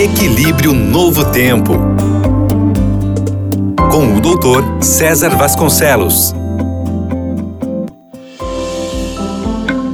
Equilíbrio Novo Tempo. Com o doutor César Vasconcelos.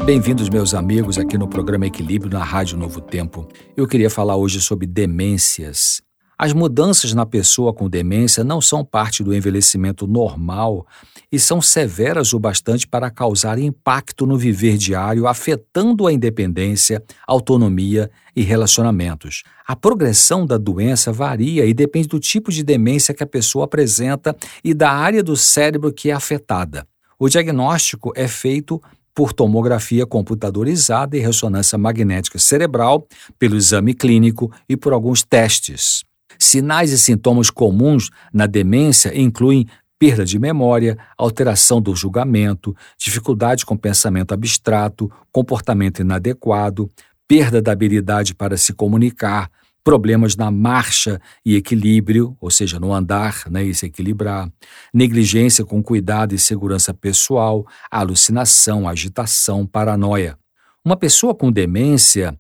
Bem-vindos, meus amigos, aqui no programa Equilíbrio na Rádio Novo Tempo. Eu queria falar hoje sobre demências. As mudanças na pessoa com demência não são parte do envelhecimento normal e são severas o bastante para causar impacto no viver diário, afetando a independência, autonomia e relacionamentos. A progressão da doença varia e depende do tipo de demência que a pessoa apresenta e da área do cérebro que é afetada. O diagnóstico é feito por tomografia computadorizada e ressonância magnética cerebral, pelo exame clínico e por alguns testes. Sinais e sintomas comuns na demência incluem perda de memória, alteração do julgamento, dificuldade com pensamento abstrato, comportamento inadequado, perda da habilidade para se comunicar, problemas na marcha e equilíbrio, ou seja, no andar né, e se equilibrar, negligência com cuidado e segurança pessoal, alucinação, agitação, paranoia. Uma pessoa com demência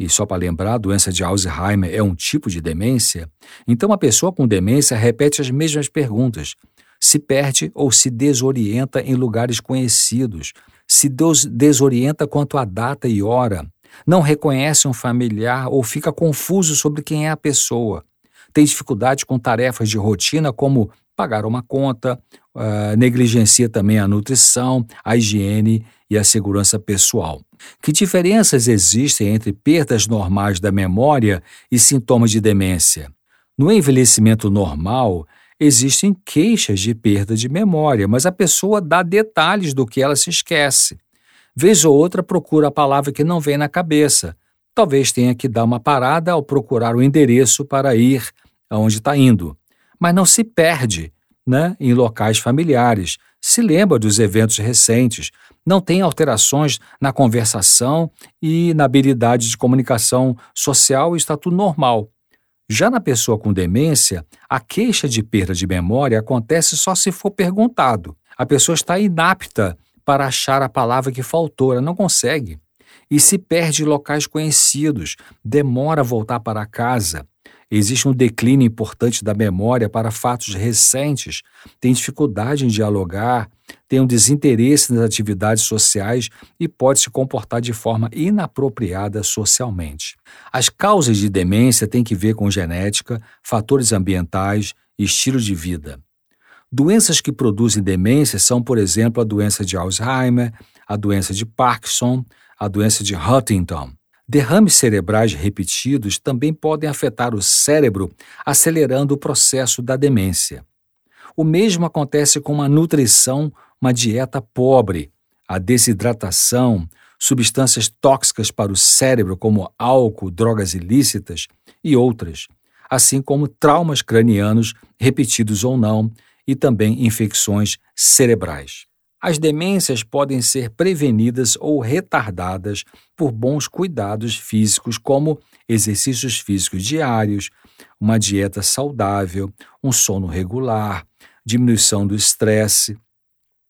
e só para lembrar, a doença de Alzheimer é um tipo de demência, então a pessoa com demência repete as mesmas perguntas, se perde ou se desorienta em lugares conhecidos, se desorienta quanto à data e hora, não reconhece um familiar ou fica confuso sobre quem é a pessoa, tem dificuldade com tarefas de rotina como pagar uma conta, uh, negligencia também a nutrição, a higiene e a segurança pessoal. Que diferenças existem entre perdas normais da memória e sintomas de demência? No envelhecimento normal, existem queixas de perda de memória, mas a pessoa dá detalhes do que ela se esquece. Vez ou outra procura a palavra que não vem na cabeça. Talvez tenha que dar uma parada ao procurar o endereço para ir aonde está indo mas não se perde né, em locais familiares, se lembra dos eventos recentes, não tem alterações na conversação e na habilidade de comunicação social, está tudo normal. Já na pessoa com demência, a queixa de perda de memória acontece só se for perguntado. A pessoa está inapta para achar a palavra que faltou, ela não consegue. E se perde locais conhecidos, demora a voltar para casa, Existe um declínio importante da memória para fatos recentes, tem dificuldade em dialogar, tem um desinteresse nas atividades sociais e pode se comportar de forma inapropriada socialmente. As causas de demência têm que ver com genética, fatores ambientais e estilo de vida. Doenças que produzem demência são, por exemplo, a doença de Alzheimer, a doença de Parkinson, a doença de Huntington. Derrames cerebrais repetidos também podem afetar o cérebro, acelerando o processo da demência. O mesmo acontece com uma nutrição, uma dieta pobre, a desidratação, substâncias tóxicas para o cérebro, como álcool, drogas ilícitas e outras, assim como traumas cranianos, repetidos ou não, e também infecções cerebrais. As demências podem ser prevenidas ou retardadas por bons cuidados físicos, como exercícios físicos diários, uma dieta saudável, um sono regular, diminuição do estresse,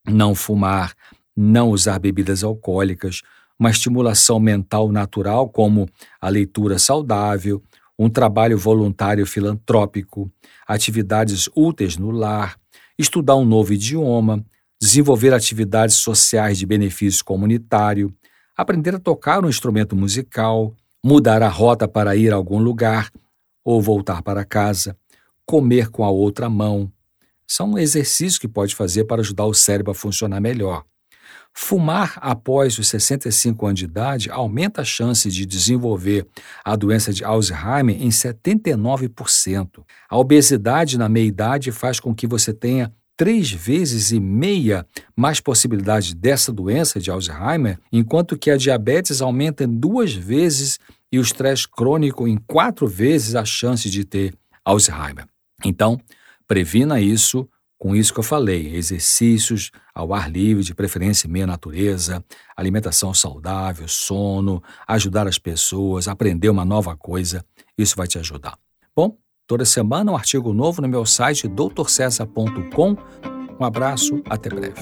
não fumar, não usar bebidas alcoólicas, uma estimulação mental natural, como a leitura saudável, um trabalho voluntário filantrópico, atividades úteis no lar, estudar um novo idioma, desenvolver atividades sociais de benefício comunitário, aprender a tocar um instrumento musical, mudar a rota para ir a algum lugar ou voltar para casa, comer com a outra mão. São exercícios que pode fazer para ajudar o cérebro a funcionar melhor. Fumar após os 65 anos de idade aumenta a chance de desenvolver a doença de Alzheimer em 79%. A obesidade na meia-idade faz com que você tenha três vezes e meia mais possibilidade dessa doença de Alzheimer, enquanto que a diabetes aumenta em duas vezes e o estresse crônico em quatro vezes a chance de ter Alzheimer. Então, previna isso com isso que eu falei: exercícios ao ar livre, de preferência meia natureza, alimentação saudável, sono, ajudar as pessoas, aprender uma nova coisa. Isso vai te ajudar. Bom, Toda semana um artigo novo no meu site doutorcesa.com. Um abraço, até breve.